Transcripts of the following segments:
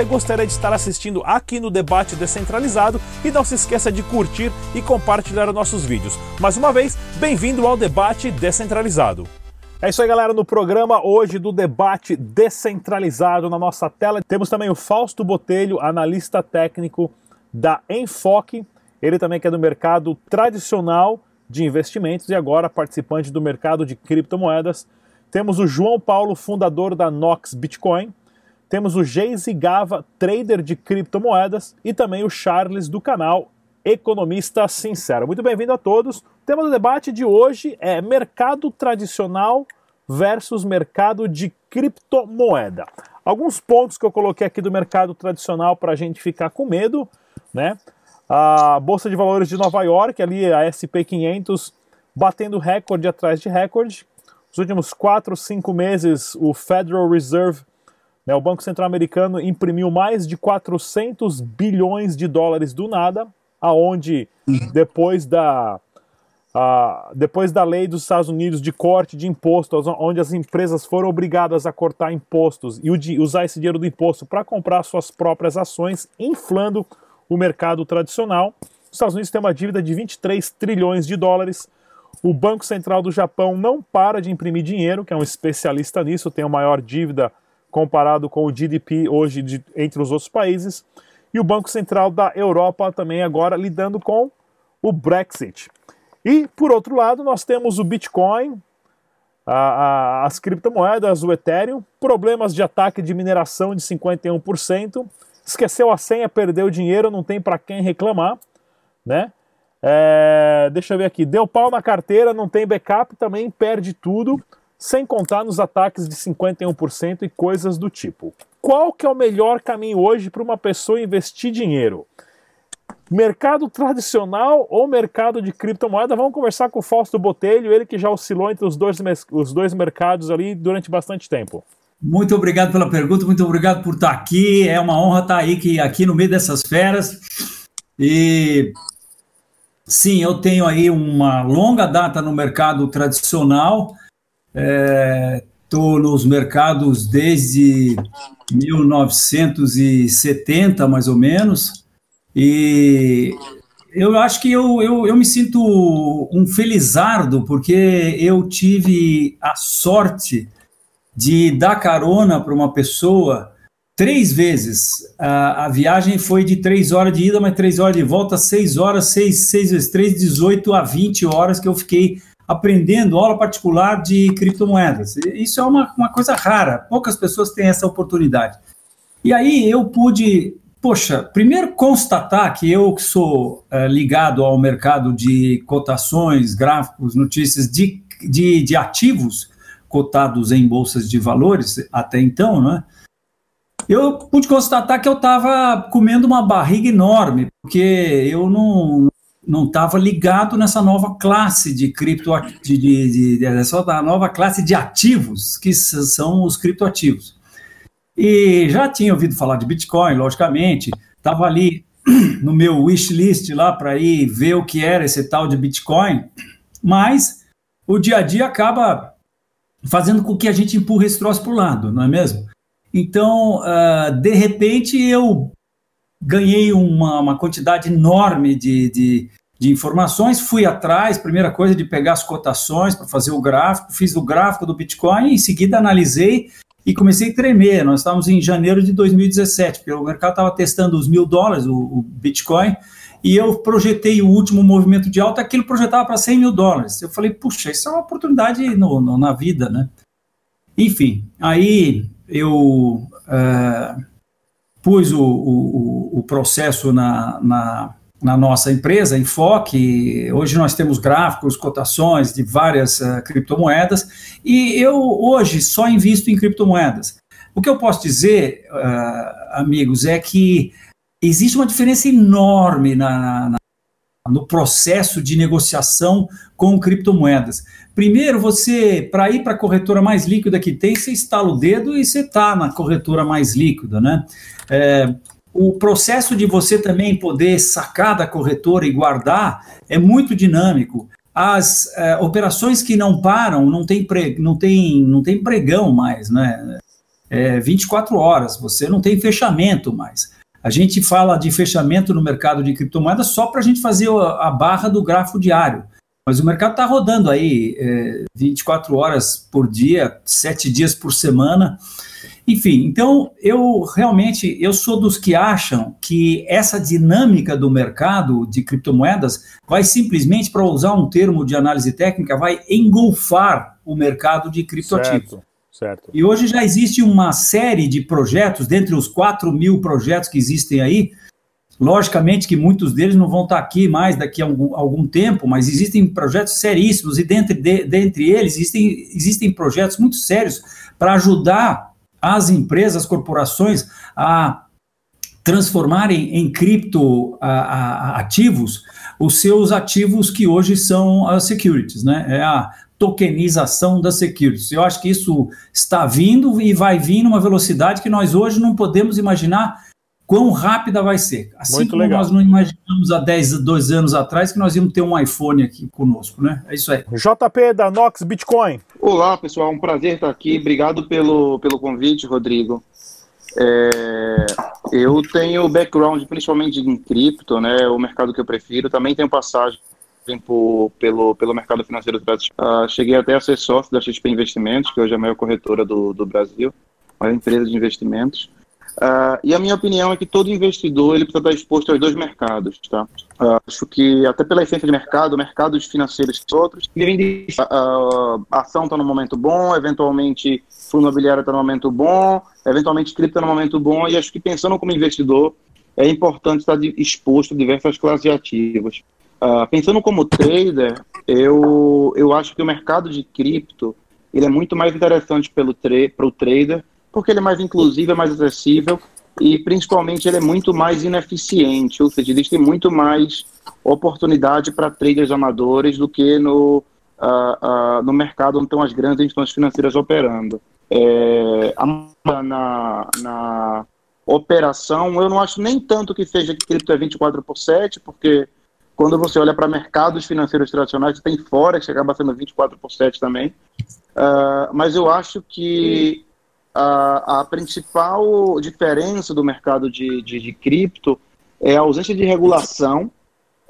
gostaria de estar assistindo aqui no Debate Descentralizado e não se esqueça de curtir e compartilhar os nossos vídeos. Mais uma vez, bem-vindo ao Debate Descentralizado. É isso aí, galera. No programa hoje do debate descentralizado na nossa tela, temos também o Fausto Botelho, analista técnico da Enfoque. Ele também que é do mercado tradicional de investimentos e agora participante do mercado de criptomoedas. Temos o João Paulo, fundador da Nox Bitcoin. Temos o Geise Gava, trader de criptomoedas, e também o Charles do canal Economista Sincero. Muito bem-vindo a todos. O tema do debate de hoje é mercado tradicional versus mercado de criptomoeda. Alguns pontos que eu coloquei aqui do mercado tradicional para a gente ficar com medo, né? A Bolsa de Valores de Nova York, ali a SP 500, batendo recorde atrás de recorde. Nos últimos 4, 5 meses, o Federal Reserve né, o Banco Central Americano imprimiu mais de 400 bilhões de dólares do nada, aonde depois da depois da lei dos Estados Unidos de corte de impostos, onde as empresas foram obrigadas a cortar impostos e usar esse dinheiro do imposto para comprar suas próprias ações, inflando o mercado tradicional. Os Estados Unidos têm uma dívida de 23 trilhões de dólares. O Banco Central do Japão não para de imprimir dinheiro, que é um especialista nisso, tem a maior dívida comparado com o GDP hoje de, entre os outros países, e o Banco Central da Europa também agora lidando com o Brexit. E, por outro lado, nós temos o Bitcoin, a, a, as criptomoedas, o Ethereum, problemas de ataque de mineração de 51%, esqueceu a senha, perdeu dinheiro, não tem para quem reclamar, né? É, deixa eu ver aqui, deu pau na carteira, não tem backup, também perde tudo sem contar nos ataques de 51% e coisas do tipo. Qual que é o melhor caminho hoje para uma pessoa investir dinheiro? Mercado tradicional ou mercado de criptomoeda? Vamos conversar com o Fausto Botelho, ele que já oscilou entre os dois, os dois mercados ali durante bastante tempo. Muito obrigado pela pergunta, muito obrigado por estar aqui. É uma honra estar aí, que, aqui no meio dessas feras. E sim, eu tenho aí uma longa data no mercado tradicional Estou é, nos mercados desde 1970, mais ou menos, e eu acho que eu, eu, eu me sinto um felizardo, porque eu tive a sorte de dar carona para uma pessoa três vezes. A, a, viagem foi de três horas de ida, mas três horas de volta, seis horas, seis, seis vezes três, 18 a 20 horas que eu fiquei aprendendo aula particular de criptomoedas. Isso é uma, uma coisa rara, poucas pessoas têm essa oportunidade. E aí eu pude, poxa, primeiro constatar que eu que sou é, ligado ao mercado de cotações, gráficos, notícias de, de, de ativos cotados em bolsas de valores até então, né? Eu pude constatar que eu estava comendo uma barriga enorme, porque eu não, não estava ligado nessa nova classe de cripto de, de, de, dessa nova classe de ativos que são os criptoativos. E já tinha ouvido falar de Bitcoin, logicamente, estava ali no meu wishlist lá para ir ver o que era esse tal de Bitcoin, mas o dia a dia acaba fazendo com que a gente empurre esse troço para o lado, não é mesmo? Então, uh, de repente, eu ganhei uma, uma quantidade enorme de, de, de, informações, fui atrás, primeira coisa de pegar as cotações para fazer o gráfico, fiz o gráfico do Bitcoin, em seguida analisei e comecei a tremer. Nós estávamos em janeiro de 2017, porque o mercado estava testando os mil dólares, o, o, Bitcoin, e eu projetei o último movimento de alta, aquilo projetava para 100 mil dólares. Eu falei, puxa, isso é uma oportunidade no, no, na vida, né? Enfim, aí eu uh, pus o, o, o processo na, na, na, nossa empresa, Enfoque. Hoje nós temos gráficos, cotações de várias uh, criptomoedas e eu hoje só invisto em criptomoedas. O que eu posso dizer, uh, amigos, é que existe uma diferença enorme na, na, no processo de negociação com criptomoedas. Primeiro, você, para ir para a corretora mais líquida que tem, você instala o dedo e você está na corretora mais líquida, né? É, o processo de você também poder sacar da corretora e guardar é muito dinâmico. As é, operações que não param, não tem, pre, não tem, não tem pregão mais, né? É 24 horas, você não tem fechamento mais. A gente fala de fechamento no mercado de criptomoedas só para a gente fazer a barra do grafo diário. Mas o mercado está rodando aí é, 24 horas por dia, 7 dias por semana. Enfim, então eu realmente eu sou dos que acham que essa dinâmica do mercado de criptomoedas vai simplesmente, para usar um termo de análise técnica, vai engolfar o mercado de criptoativos. Certo. E hoje já existe uma série de projetos, dentre os 4 mil projetos que existem aí, Logicamente que muitos deles não vão estar aqui mais daqui a algum, algum tempo, mas existem projetos seríssimos e dentre, de, dentre eles existem, existem projetos muito sérios para ajudar as empresas, as corporações a transformarem em cripto ativos os seus ativos que hoje são as securities, né? É a tokenização das securities. Eu acho que isso está vindo e vai vir numa velocidade que nós hoje não podemos imaginar quão rápida vai ser. Assim Muito como legal. nós não imaginamos há 10, 2 anos atrás que nós íamos ter um iPhone aqui conosco, né? É isso aí. JP da Nox Bitcoin. Olá, pessoal, um prazer estar aqui. Obrigado pelo, pelo convite, Rodrigo. É, eu tenho background principalmente em cripto, né? O mercado que eu prefiro. Também tenho passagem por, pelo, pelo mercado financeiro tradicional. Uh, cheguei até a ser sócio da XP Investimentos, que hoje é a maior corretora do, do Brasil, maior empresa de investimentos. Uh, e a minha opinião é que todo investidor ele precisa estar exposto aos dois mercados, tá? Uh, acho que até pela essência de mercado, mercados financeiros e outros, vivem uh, a ação está no momento bom, eventualmente fundo imobiliário está no momento bom, eventualmente cripto está no momento bom, e acho que pensando como investidor é importante estar exposto a diversas classes de ativos. Pensando como trader, eu, eu acho que o mercado de cripto ele é muito mais interessante pelo para o trader porque ele é mais inclusivo, é mais acessível e principalmente ele é muito mais ineficiente, ou seja, existe muito mais oportunidade para traders amadores do que no, uh, uh, no mercado onde estão as grandes instituições financeiras operando. É, na, na operação, eu não acho nem tanto que seja que cripto é 24 por 7, porque quando você olha para mercados financeiros tradicionais, tem fora que acaba sendo 24 por 7 também. Uh, mas eu acho que a, a principal diferença do mercado de, de, de, cripto é a ausência de regulação,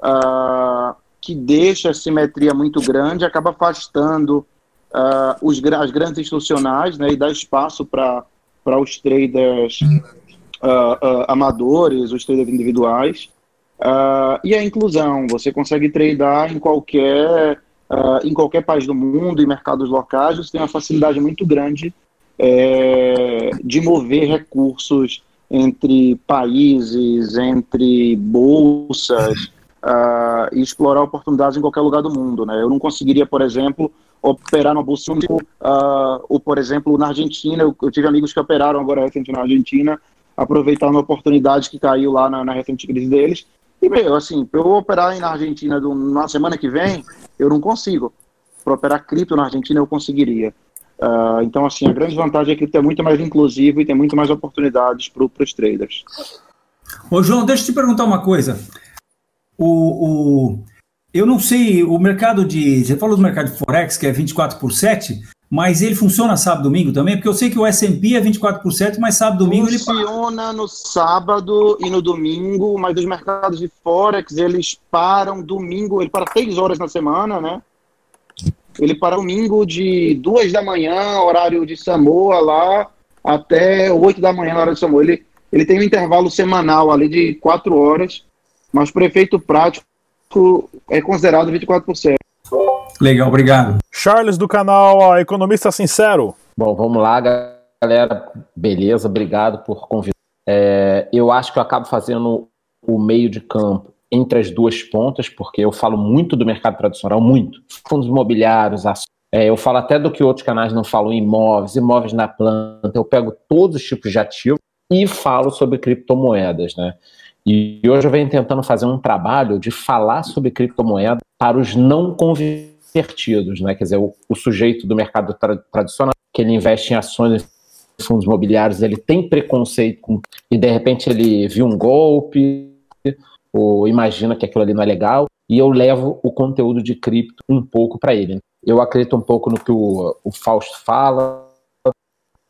uh, que deixa a simetria muito grande, acaba afastando uh, os, as grandes institucionais né, e dá espaço para os traders uh, amadores, os traders individuais. e a inclusão, você consegue tradar em qualquer, em qualquer país do mundo, em mercados locais, você tem uma facilidade muito grande é, de mover recursos entre países, entre bolsas uh, e explorar oportunidades em qualquer lugar do mundo. Né? Eu não conseguiria, por exemplo, operar no bolsa uh, ou, por exemplo, na Argentina. Eu, eu, tive amigos que operaram agora recente na Argentina, aproveitando a oportunidade que caiu lá na, na recente crise deles. E, meu, assim, para eu operar na Argentina do, na semana que vem, eu não consigo. Para operar cripto na Argentina, eu conseguiria. Uh, então, assim, a grande vantagem é que é muito mais inclusivo e tem muito mais oportunidades para os traders. Ô, João, deixa eu te perguntar uma coisa. O, o, eu não sei, o mercado de. Você falou do mercado de Forex, que é 24 por 7, mas ele funciona sábado e domingo também? Porque eu sei que o SP é 24 por 7, mas sábado e domingo funciona ele. Funciona no sábado e no domingo, mas os mercados de Forex eles param domingo, ele para 6 horas na semana, né? Ele para domingo de duas da manhã, horário de Samoa lá, até oito da manhã, hora de Samoa. Ele, ele tem um intervalo semanal ali de quatro horas, mas prefeito prático é considerado 24%. Legal, obrigado. Charles do canal Economista Sincero. Bom, vamos lá, galera. Beleza, obrigado por convidar. É, eu acho que eu acabo fazendo o meio de campo entre as duas pontas, porque eu falo muito do mercado tradicional, muito. Fundos imobiliários, ações, É, eu falo até do que outros canais não falam, imóveis, imóveis na planta. Eu pego todos os tipos de ativos e falo sobre criptomoedas, né? E hoje eu venho tentando fazer um trabalho de falar sobre criptomoeda para os não convertidos, né? Quer dizer, o, o sujeito do mercado tra tradicional, que ele investe em ações fundos imobiliários, ele tem preconceito com, e de repente ele viu um golpe ou imagina que aquilo ali não é legal e eu levo o conteúdo de cripto um pouco para ele. Eu acredito um pouco no que o, o Fausto fala,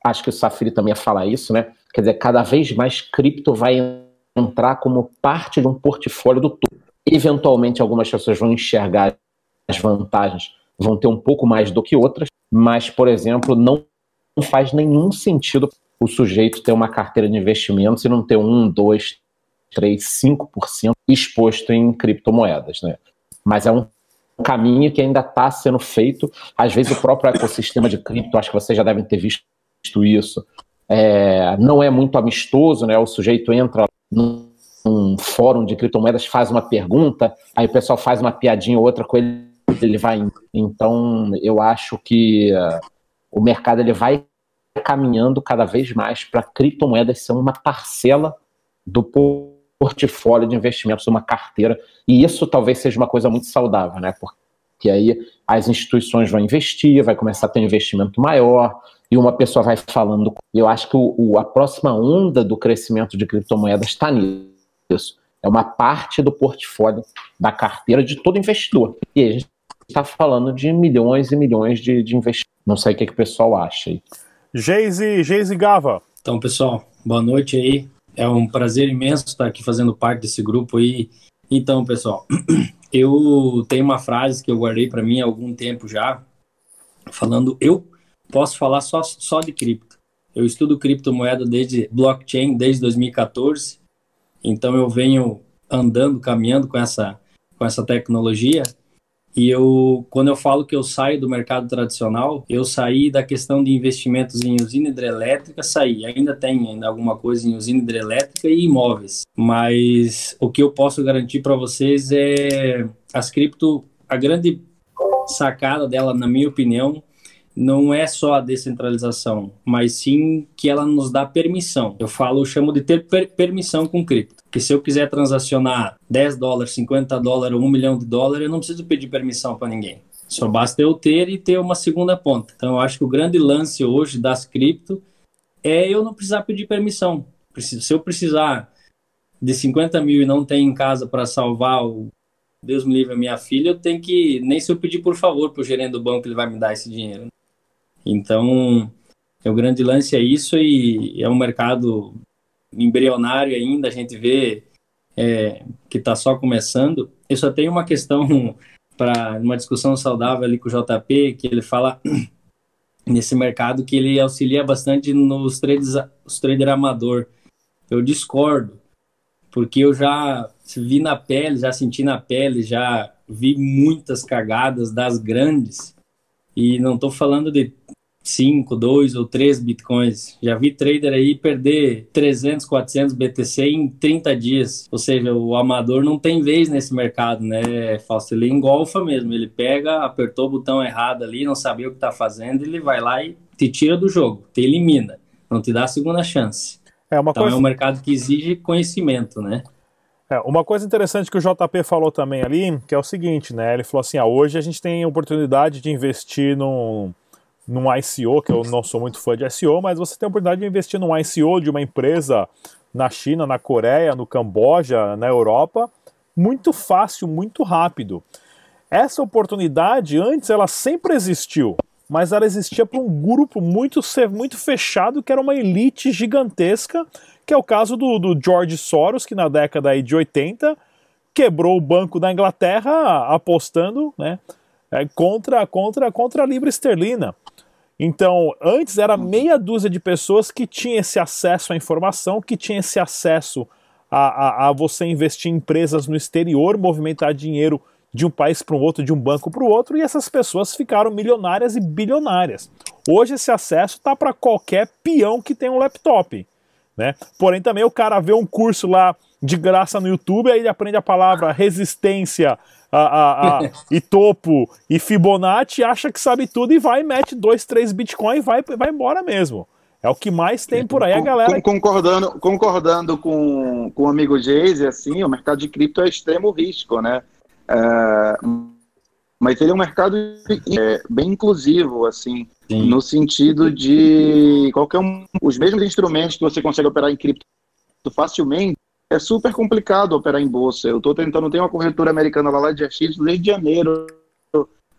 acho que o Safiri também ia falar isso, né? Quer dizer, cada vez mais cripto vai entrar como parte de um portfólio do todo. Eventualmente, algumas pessoas vão enxergar as vantagens, vão ter um pouco mais do que outras, mas, por exemplo, não faz nenhum sentido o sujeito ter uma carteira de investimentos e não ter um, dois, três, cinco por cento exposto em criptomoedas, né? Mas é um caminho que ainda está sendo feito. Às vezes o próprio ecossistema de cripto, acho que vocês já devem ter visto isso, é, não é muito amistoso, né? O sujeito entra num, num fórum de criptomoedas, faz uma pergunta, aí o pessoal faz uma piadinha ou outra com ele, ele vai. Então, eu acho que uh, o mercado ele vai caminhando cada vez mais para criptomoedas ser uma parcela do portfólio de investimentos, uma carteira, e isso talvez seja uma coisa muito saudável, né? Porque aí as instituições vão investir, vai começar a ter um investimento maior, e uma pessoa vai falando. Eu acho que o, o, a próxima onda do crescimento de criptomoedas está nisso. É uma parte do portfólio da carteira de todo investidor. E aí a gente está falando de milhões e milhões de, de investidores. Não sei o que, que o pessoal acha aí. Geise, Geise Gava. Então, pessoal, boa noite aí. É um prazer imenso estar aqui fazendo parte desse grupo aí. Então, pessoal, eu tenho uma frase que eu guardei para mim há algum tempo já, falando eu posso falar só, só de cripto. Eu estudo criptomoeda desde blockchain desde 2014, então eu venho andando, caminhando com essa com essa tecnologia. E eu, quando eu falo que eu saio do mercado tradicional, eu saí da questão de investimentos em usina hidrelétrica, saí. Ainda tem ainda alguma coisa em usina hidrelétrica e imóveis. Mas o que eu posso garantir para vocês é as cripto, a grande sacada dela, na minha opinião, não é só a descentralização, mas sim que ela nos dá permissão. Eu falo, eu chamo de ter per permissão com cripto. Que se eu quiser transacionar 10 dólares, 50 dólares, 1 milhão de dólares, eu não preciso pedir permissão para ninguém. Só basta eu ter e ter uma segunda ponta. Então, eu acho que o grande lance hoje das cripto é eu não precisar pedir permissão. Se eu precisar de 50 mil e não tem em casa para salvar o Deus me livre a minha filha, eu tenho que, nem se eu pedir por favor para o gerente do banco, ele vai me dar esse dinheiro. Então, é o grande lance é isso e é um mercado embrionário ainda, a gente vê é, que está só começando. Eu só tenho uma questão para uma discussão saudável ali com o JP, que ele fala nesse mercado que ele auxilia bastante nos traders, os trader amador. Eu discordo, porque eu já vi na pele, já senti na pele, já vi muitas cagadas das grandes e não estou falando de 5, 2 ou 3 bitcoins. Já vi trader aí perder 300, 400 BTC em 30 dias. Ou seja, o amador não tem vez nesse mercado, né, Fausto? Ele engolfa mesmo. Ele pega, apertou o botão errado ali, não sabia o que está fazendo, ele vai lá e te tira do jogo, te elimina. Não te dá a segunda chance. É uma então coisa... é um mercado que exige conhecimento, né? É, uma coisa interessante que o JP falou também ali, que é o seguinte, né? Ele falou assim: ah, hoje a gente tem oportunidade de investir num, num ICO, que eu não sou muito fã de ICO, mas você tem a oportunidade de investir num ICO de uma empresa na China, na Coreia, no Camboja, na Europa, muito fácil, muito rápido. Essa oportunidade antes ela sempre existiu, mas ela existia para um grupo muito, muito fechado que era uma elite gigantesca que é o caso do, do George Soros, que na década de 80 quebrou o banco da Inglaterra apostando né, é, contra, contra, contra a libra esterlina. Então, antes era meia dúzia de pessoas que tinham esse acesso à informação, que tinham esse acesso a, a, a você investir em empresas no exterior, movimentar dinheiro de um país para o outro, de um banco para o outro, e essas pessoas ficaram milionárias e bilionárias. Hoje esse acesso está para qualquer peão que tem um laptop. Né? Porém, também o cara vê um curso lá de graça no YouTube, aí ele aprende a palavra resistência a, a, a, e topo e Fibonacci, acha que sabe tudo e vai, mete dois, três Bitcoin e vai, vai embora mesmo. É o que mais tem por aí, a galera. Concordando, concordando com, com o amigo Geise, assim, o mercado de cripto é extremo risco, né? É, mas ele é um mercado é, bem inclusivo, assim, Sim. no sentido de qualquer um, os mesmos instrumentos que você consegue operar em cripto facilmente, é super complicado operar em bolsa. Eu estou tentando, tem uma corretora americana lá, lá de FX desde janeiro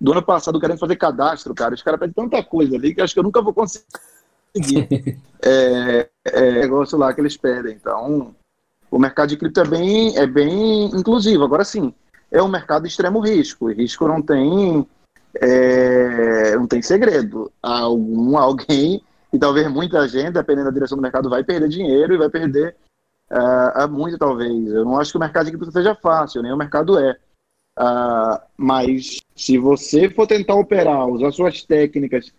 do ano passado querendo fazer cadastro, cara. Os caras pedem tanta coisa ali que acho que eu nunca vou conseguir é, é, negócio lá que eles pedem. Então, o mercado de cripto é bem, é bem inclusivo. Agora sim, é um mercado de extremo risco. E risco não tem, é, não tem segredo. Algum, alguém, e talvez muita gente, dependendo da direção do mercado, vai perder dinheiro e vai perder uh, muito, talvez. Eu não acho que o mercado de cripto seja fácil, nem o mercado é. Uh, mas se você for tentar operar, usar suas técnicas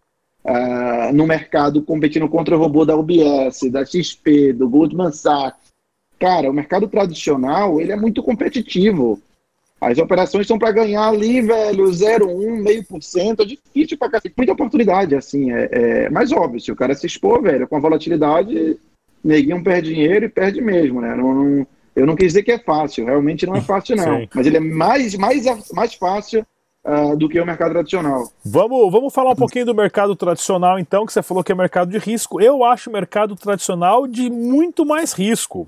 uh, no mercado competindo contra o robô da UBS, da XP, do Goldman Sachs, cara, o mercado tradicional ele é muito competitivo. As operações são para ganhar ali, velho, 0,1, meio por cento. É difícil para cacete. Muita oportunidade, assim. É, é, mais óbvio, se o cara se expor, velho, com a volatilidade, neguinho perde dinheiro e perde mesmo, né? Não, não, eu não quis dizer que é fácil, realmente não é fácil, não. Sim. Mas ele é mais, mais, mais fácil uh, do que o mercado tradicional. Vamos, vamos falar um pouquinho do mercado tradicional, então, que você falou que é mercado de risco. Eu acho o mercado tradicional de muito mais risco.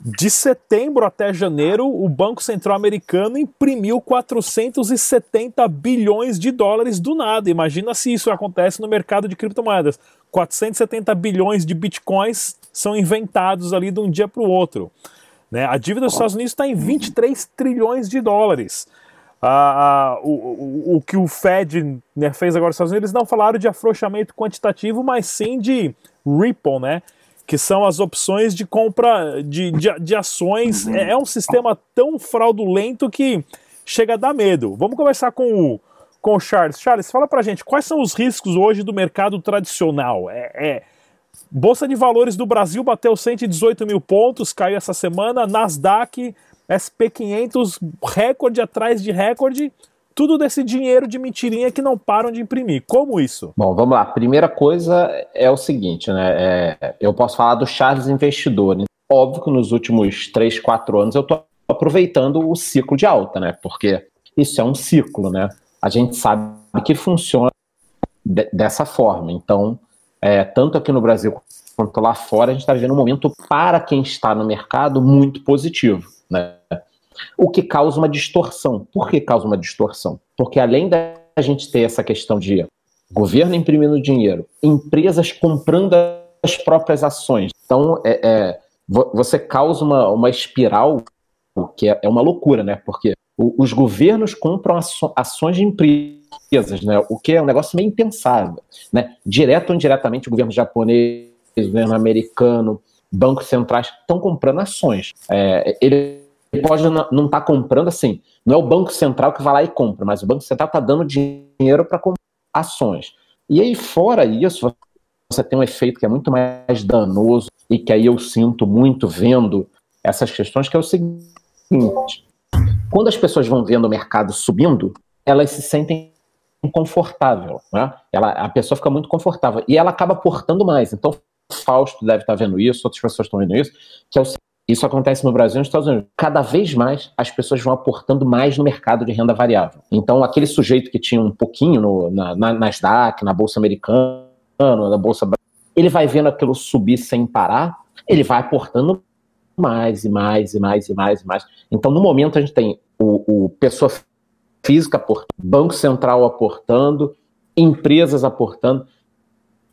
De setembro até janeiro, o Banco Central Americano imprimiu 470 bilhões de dólares do nada. Imagina se isso acontece no mercado de criptomoedas. 470 bilhões de bitcoins são inventados ali de um dia para o outro. Né? A dívida dos Estados Unidos está em 23 trilhões de dólares. Ah, o, o, o, que o Fed né, fez agora nos Estados Unidos, eles não falaram de afrouxamento quantitativo, mas sim de Ripple, né? Que são as opções de compra de, de, de ações. Uhum. É, é, um sistema tão fraudulento que chega a dar medo. Vamos conversar com o, com o Charles. Charles, fala pra gente, quais são os riscos hoje do mercado tradicional? É, é Bolsa de Valores do Brasil bateu 118 mil pontos, caiu essa semana. Nasdaq, SP500, recorde atrás de recorde tudo desse dinheiro de mentirinha que não param de imprimir. Como isso? Bom, vamos lá. Primeira coisa é o seguinte, né? É, eu posso falar do Charles Investidor. Óbvio que nos últimos 3, 4 anos eu estou aproveitando o ciclo de alta, né? Porque isso é um ciclo, né? A gente sabe que funciona de, dessa forma. Então, é, tanto aqui no Brasil quanto lá fora, a gente está vivendo um momento para quem está no mercado muito positivo, né? O que causa uma distorção. Por que causa uma distorção? Porque além da gente ter essa questão de governo imprimindo dinheiro, empresas comprando as próprias ações, então é, é você causa uma, uma espiral que é, é uma loucura, né? Porque os governos compram ações de empresas, né? O que é um negócio meio impensável, né? Direto ou indiretamente, o governo japonês, o governo americano, bancos centrais estão comprando ações. É, pode não estar tá comprando assim. Não é o Banco Central que vai lá e compra, mas o Banco Central está dando dinheiro para comprar ações. E aí, fora isso, você tem um efeito que é muito mais danoso e que aí eu sinto muito vendo essas questões, que é o seguinte: quando as pessoas vão vendo o mercado subindo, elas se sentem confortável, né? Ela, a pessoa fica muito confortável e ela acaba portando mais. Então, Fausto deve estar vendo isso, outras pessoas estão vendo isso, que é o isso acontece no Brasil e nos Estados Unidos. Cada vez mais as pessoas vão aportando mais no mercado de renda variável. Então, aquele sujeito que tinha um pouquinho no, na, na Nasdaq, na Bolsa Americana, na Bolsa ele vai vendo aquilo subir sem parar, ele vai aportando mais e mais e mais e mais e mais. Então, no momento, a gente tem o, o pessoa física aportando, Banco Central aportando, empresas aportando.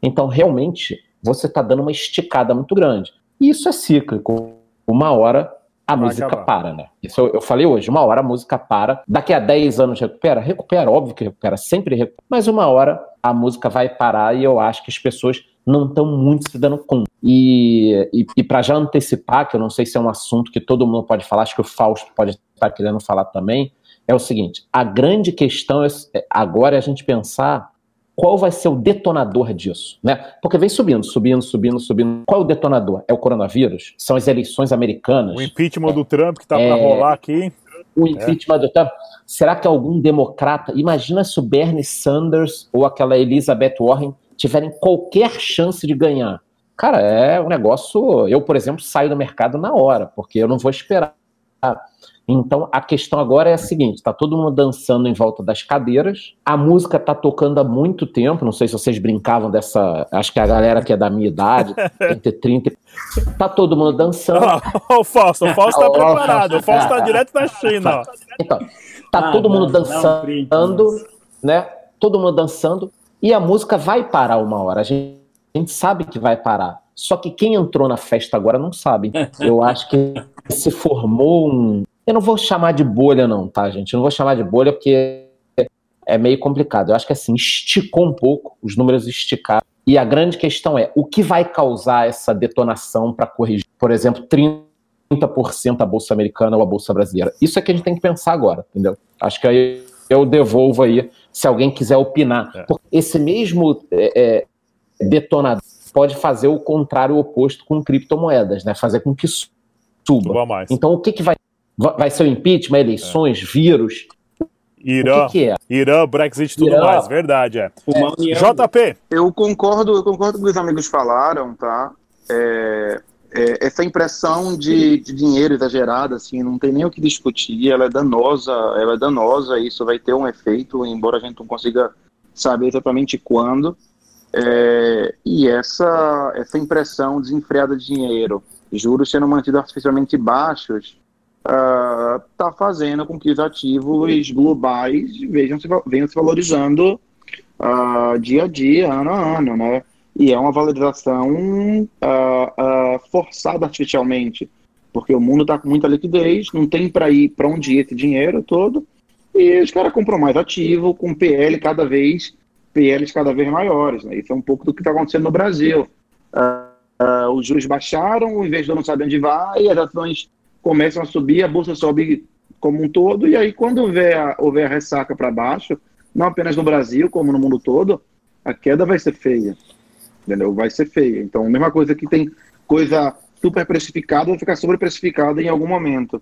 Então, realmente, você está dando uma esticada muito grande. E isso é cíclico uma hora a Vai música acabar. para, né? Isso eu, eu, falei hoje, uma hora a música para, daqui a 10 anos recupera? Recupera, óbvio que recupera, sempre recupera, mas uma hora a música vai parar e eu acho que as pessoas não estão muito se dando conta. E, e, e para já antecipar, que eu não sei se é um assunto que todo mundo pode falar, acho que o Fausto pode estar querendo falar também, é o seguinte: a grande questão é, agora é a gente pensar qual vai ser o detonador disso, né? Porque vem subindo, subindo, subindo, subindo. Qual é o detonador? É o coronavírus? São as eleições americanas? O impeachment é, do Trump que tá é, para rolar aqui. o impeachment é. do Trump. Será que algum democrata. Imagina se o Bernie Sanders ou aquela Elizabeth Warren tiverem qualquer chance de ganhar. Cara, é um negócio. Eu, por exemplo, saio do mercado na hora, porque eu não vou esperar. Então a questão agora é a seguinte: está todo mundo dançando em volta das cadeiras, a música está tocando há muito tempo. Não sei se vocês brincavam dessa. Acho que a galera que é da minha idade, entre 30. Tá todo mundo dançando. Oh, o Fausto, o Fausto está preparado. O Fausto está direto da China. Então, tá ah, todo mundo dançando, né? Todo mundo dançando e a música vai parar uma hora. A gente, a gente sabe que vai parar. Só que quem entrou na festa agora não sabe. Eu acho que se formou um, eu não vou chamar de bolha, não, tá, gente? Eu não vou chamar de bolha porque é meio complicado. Eu acho que assim, esticou um pouco, os números esticaram. E a grande questão é o que vai causar essa detonação para corrigir, por exemplo, 30% a Bolsa Americana ou a Bolsa Brasileira. Isso é que a gente tem que pensar agora, entendeu? Acho que aí eu devolvo aí, se alguém quiser opinar. É. Esse mesmo é, é, detonador pode fazer o contrário, o oposto com criptomoedas, né? Fazer com que suba. Então, o que, que vai Vai ser o impeachment, eleições, é. vírus. Irã, que que é? Irã, Brexit e tudo Irã. mais, verdade, é. é. JP. Eu concordo, eu concordo com o que os amigos falaram, tá? É, é, essa impressão de, de, dinheiro exagerada, assim, não tem nem o que discutir, ela é danosa, ela é danosa, isso vai ter um efeito, embora a gente não consiga saber exatamente quando. É, e essa, essa impressão desenfreada de dinheiro, juros sendo mantidos artificialmente baixos, está uh, fazendo com que os ativos globais vejam se, venham se valorizando uh, dia a dia, ano a ano, né? E é uma valorização uh, forçada artificialmente, porque o mundo está com muita liquidez, não tem para ir para onde ir esse dinheiro todo, e os caras compram mais ativo, com PL cada vez, PLs cada vez maiores. Né? Isso é um pouco do que está acontecendo no Brasil. os juros baixaram, o investidor não sabe onde vai, as ações começam a subir, a bolsa sobe como um todo, e aí quando houver a, houver a ressaca para baixo, não apenas no Brasil, como no mundo todo, a queda vai ser feia. Entendeu? Vai ser feia. Então, mesma coisa que tem coisa super precificada, vai ficar sobreprecificada em algum momento.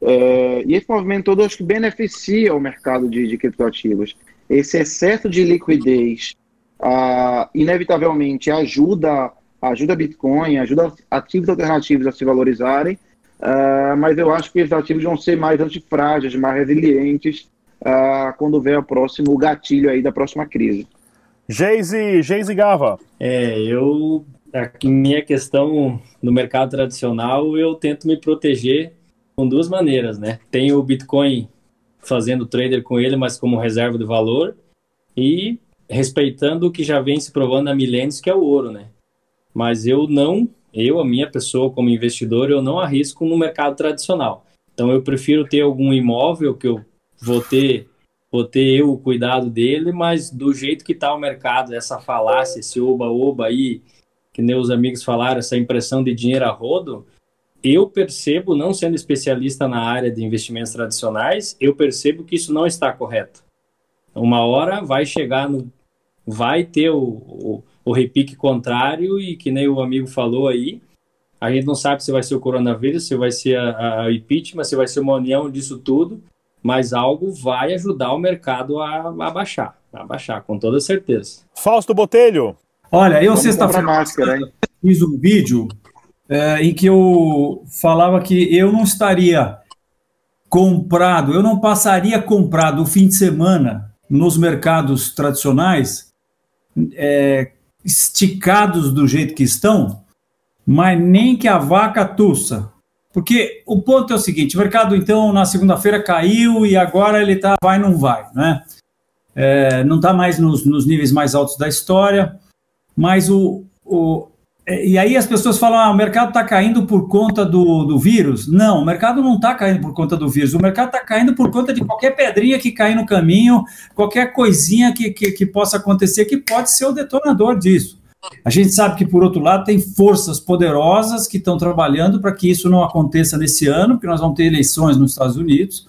É, e esse movimento todo acho que beneficia o mercado de, de criptoativos. Esse excesso de liquidez, ah, inevitavelmente, ajuda ajuda Bitcoin, ajuda ativos alternativos a se valorizarem, Uh, mas eu acho que os ativos vão ser mais antifrágeis, mais resilientes uh, quando vier o próximo gatilho aí da próxima crise. Geise, Geise Gava. É, eu, a minha questão no mercado tradicional, eu tento me proteger com duas maneiras, né? Tem o Bitcoin fazendo trader com ele, mas como reserva de valor e respeitando o que já vem se provando há milênios, que é o ouro, né? Mas eu não eu, a minha pessoa como investidor, eu não arrisco no mercado tradicional. Então eu prefiro ter algum imóvel que eu vou ter, vou ter eu o cuidado dele, mas do jeito que está o mercado, essa falácia, esse oba-oba aí, que os amigos falaram, essa impressão de dinheiro a rodo, eu percebo, não sendo especialista na área de investimentos tradicionais, eu percebo que isso não está correto. Uma hora vai chegar no. Vai ter o, o o repique contrário e que nem o amigo falou aí, a gente não sabe se vai ser o coronavírus, se vai ser a, a impeachment, se vai ser uma união disso tudo, mas algo vai ajudar o mercado a, a baixar, a baixar, com toda certeza. Fausto Botelho. Olha, eu sexta-feira fiz um vídeo é, em que eu falava que eu não estaria comprado, eu não passaria comprado o fim de semana nos mercados tradicionais é, esticados do jeito que estão, mas nem que a vaca tussa. Porque o ponto é o seguinte: o mercado, então, na segunda-feira caiu e agora ele tá, vai, não vai, né? É, não está mais nos, nos, níveis mais altos da história, mas o, o, e aí as pessoas falam, ah, o mercado está caindo por conta do, do vírus. Não, o mercado não está caindo por conta do vírus. O mercado está caindo por conta de qualquer pedrinha que cair no caminho, qualquer coisinha que, que, que possa acontecer, que pode ser o detonador disso. A gente sabe que, por outro lado, tem forças poderosas que estão trabalhando para que isso não aconteça nesse ano, porque nós vamos ter eleições nos Estados Unidos.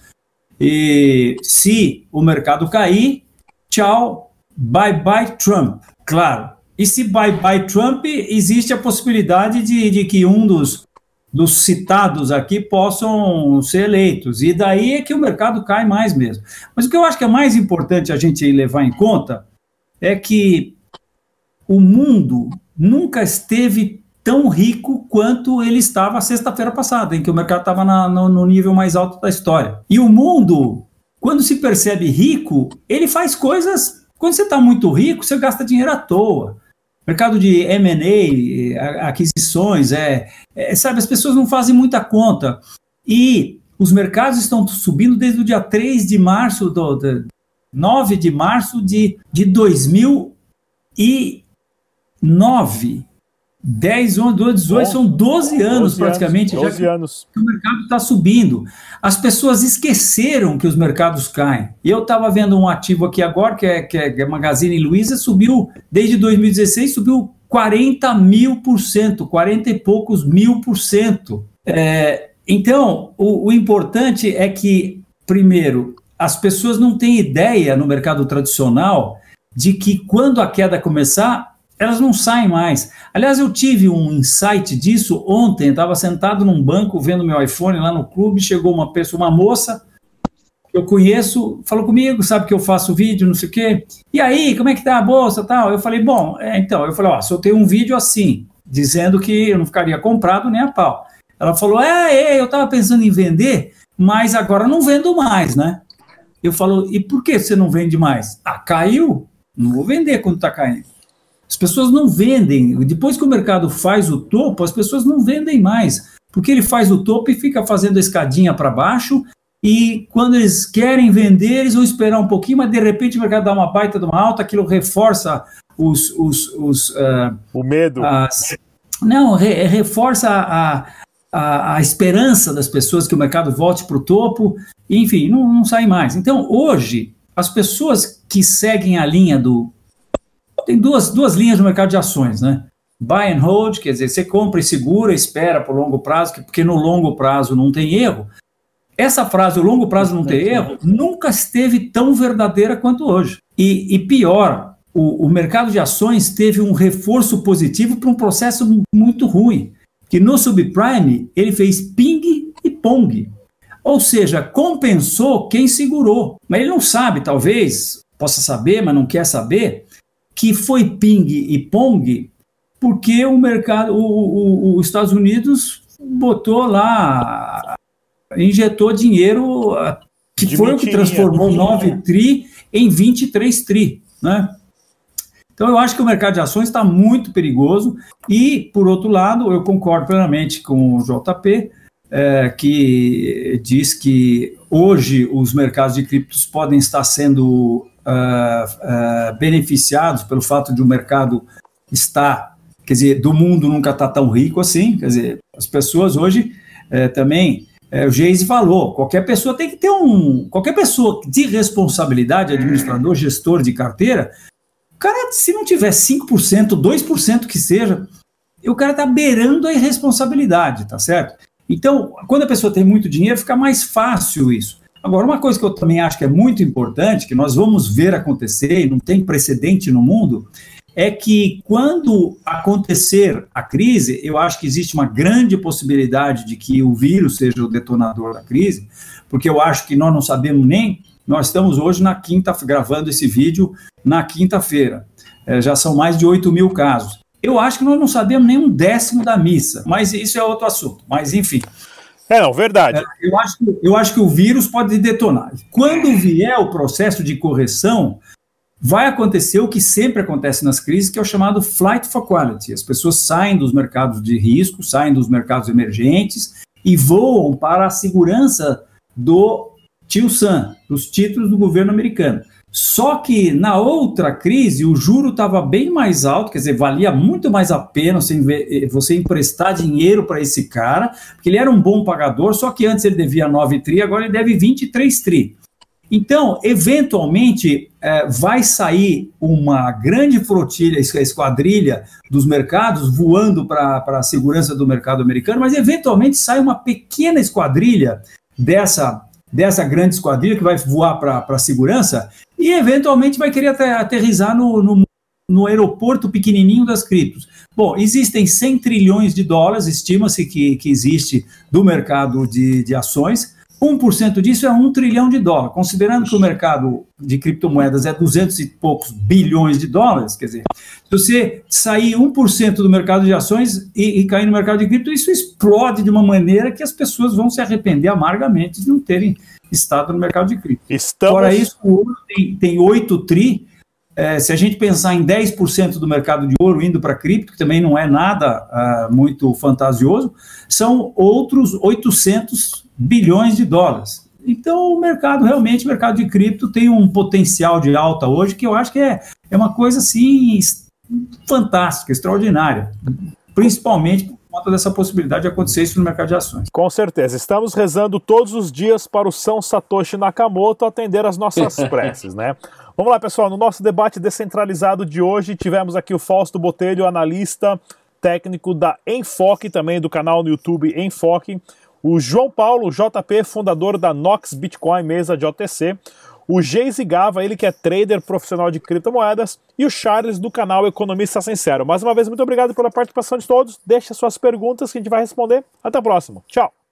E se o mercado cair, tchau, bye bye Trump. Claro, e se bye bye Trump, existe a possibilidade de, de que um dos, dos citados aqui possam ser eleitos. E daí é que o mercado cai mais mesmo. Mas o que eu acho que é mais importante a gente levar em conta é que o mundo nunca esteve tão rico quanto ele estava sexta-feira passada, em que o mercado estava no, no nível mais alto da história. E o mundo, quando se percebe rico, ele faz coisas. Quando você está muito rico, você gasta dinheiro à toa mercado de M&A, aquisições, é, é, sabe, as pessoas não fazem muita conta. E os mercados estão subindo desde o dia 3 de março, do, do 9 de março de, de 2009. 10, 11, 12, 18, Bom, são 12 anos 12 praticamente anos, 12 já anos. que o mercado está subindo. As pessoas esqueceram que os mercados caem. Eu estava vendo um ativo aqui agora, que é, que é Magazine Luiza, subiu, desde 2016, subiu 40 mil por cento, 40 e poucos mil por cento. É, então, o, o importante é que, primeiro, as pessoas não têm ideia no mercado tradicional de que quando a queda começar, elas não saem mais. Aliás, eu tive um insight disso ontem. Estava sentado num banco vendo meu iPhone lá no clube. Chegou uma pessoa, uma moça que eu conheço, falou comigo, sabe que eu faço vídeo, não sei o quê. E aí, como é que tá a bolsa tal? Eu falei, bom, é, então, eu falei, ó, soltei um vídeo assim, dizendo que eu não ficaria comprado nem a pau. Ela falou, é, é eu estava pensando em vender, mas agora não vendo mais, né? Eu falo, e por que você não vende mais? Ah, caiu? Não vou vender quando está caindo. As pessoas não vendem. Depois que o mercado faz o topo, as pessoas não vendem mais. Porque ele faz o topo e fica fazendo a escadinha para baixo. E quando eles querem vender, eles vão esperar um pouquinho, mas de repente o mercado dá uma baita de uma alta, aquilo reforça os. os, os uh, o medo. As, não, re, reforça a, a, a, esperança das pessoas que o mercado volte para o topo, enfim, não, não sai mais. Então, hoje, as pessoas que seguem a linha do tem duas, duas linhas no mercado de ações, né? Buy and hold, quer dizer, você compra e segura, espera por longo prazo, porque no longo prazo não tem erro. Essa frase, o longo prazo não tem erro, nunca esteve tão verdadeira quanto hoje. E, e pior, o, o, mercado de ações teve um reforço positivo para um processo muito ruim. Que no subprime ele fez ping e pong. Ou seja, compensou quem segurou. Mas ele não sabe, talvez, possa saber, mas não quer saber, que foi ping e pong porque o mercado, os Estados Unidos botou lá, injetou dinheiro que De foi o que transformou 9 tri em 23 tri, né? Então eu acho que o mercado de ações está muito perigoso e, por outro lado, eu concordo plenamente com o JP, é, que diz que hoje os mercados de criptos podem estar sendo uh, uh, beneficiados pelo fato de o mercado estar, quer dizer, do mundo nunca está tão rico assim, quer dizer, as pessoas hoje uh, também, o Geise falou, qualquer pessoa tem que ter um, qualquer pessoa de responsabilidade, administrador, gestor de carteira, o cara, se não tiver 5%, 2% que seja, o cara está beirando a irresponsabilidade, tá certo? Então, quando a pessoa tem muito dinheiro, fica mais fácil isso. Agora, uma coisa que eu também acho que é muito importante, que nós vamos ver acontecer e não tem precedente no mundo, é que quando acontecer a crise, eu acho que existe uma grande possibilidade de que o vírus seja o detonador da crise, porque eu acho que nós não sabemos nem. Nós estamos hoje na quinta, gravando esse vídeo na quinta-feira. É, já são mais de 8 mil casos. Eu acho que nós não sabemos nem um décimo da missa, mas isso é outro assunto. Mas, enfim, é, não, verdade. É, eu, acho, eu acho que o vírus pode detonar. Quando vier o processo de correção, vai acontecer o que sempre acontece nas crises, que é o chamado flight for quality. As pessoas saem dos mercados de risco, saem dos mercados emergentes e voam para a segurança do tio Sam, dos títulos do governo americano. Só que na outra crise o juro estava bem mais alto, quer dizer, valia muito mais a pena você emprestar dinheiro para esse cara, porque ele era um bom pagador, só que antes ele devia 9 tri, agora ele deve 23 tri. Então, eventualmente, é, vai sair uma grande flotilha, esquadrilha dos mercados voando para a segurança do mercado americano, mas eventualmente sai uma pequena esquadrilha dessa dessa grande esquadrilha que vai voar para a segurança e eventualmente vai querer aterrizar no, no no aeroporto pequenininho das criptos. Bom, existem 100 trilhões de dólares, estima-se que, que existe do mercado de, de ações. 1% disso é 1 trilhão de dólares. Considerando que o mercado de criptomoedas é 200 e poucos bilhões de dólares, quer dizer, se você sair 1% do mercado de ações e, e, cair no mercado de cripto, isso explode de uma maneira que as pessoas vão se arrepender amargamente de não terem estado no mercado de cripto. Estamos... Fora isso, o ouro tem, tem 8 tri. É, se a gente pensar em 10% do mercado de ouro indo para cripto, que também não é nada uh, muito fantasioso, são outros 800 bilhões de dólares. Então, o mercado, realmente, o mercado de cripto tem um potencial de alta hoje que eu acho que é, é uma coisa assim fantástica, extraordinária, principalmente conta dessa possibilidade de acontecer isso no mercado de ações. Com certeza. Estamos rezando todos os dias para o São Satoshi Nakamoto atender as nossas preces, né? Vamos lá, pessoal. No nosso debate descentralizado de hoje, tivemos aqui o Fausto Botelho, analista técnico da Enfoque, também do canal no YouTube Enfoque o João Paulo JP, fundador da Nox Bitcoin, mesa de OTC, o Geise Gava, ele que é trader profissional de criptomoedas, e o Charles do canal Economista Sincero. Mais uma vez, muito obrigado pela participação de todos. Deixe suas perguntas que a gente vai responder. Até a próxima. Tchau!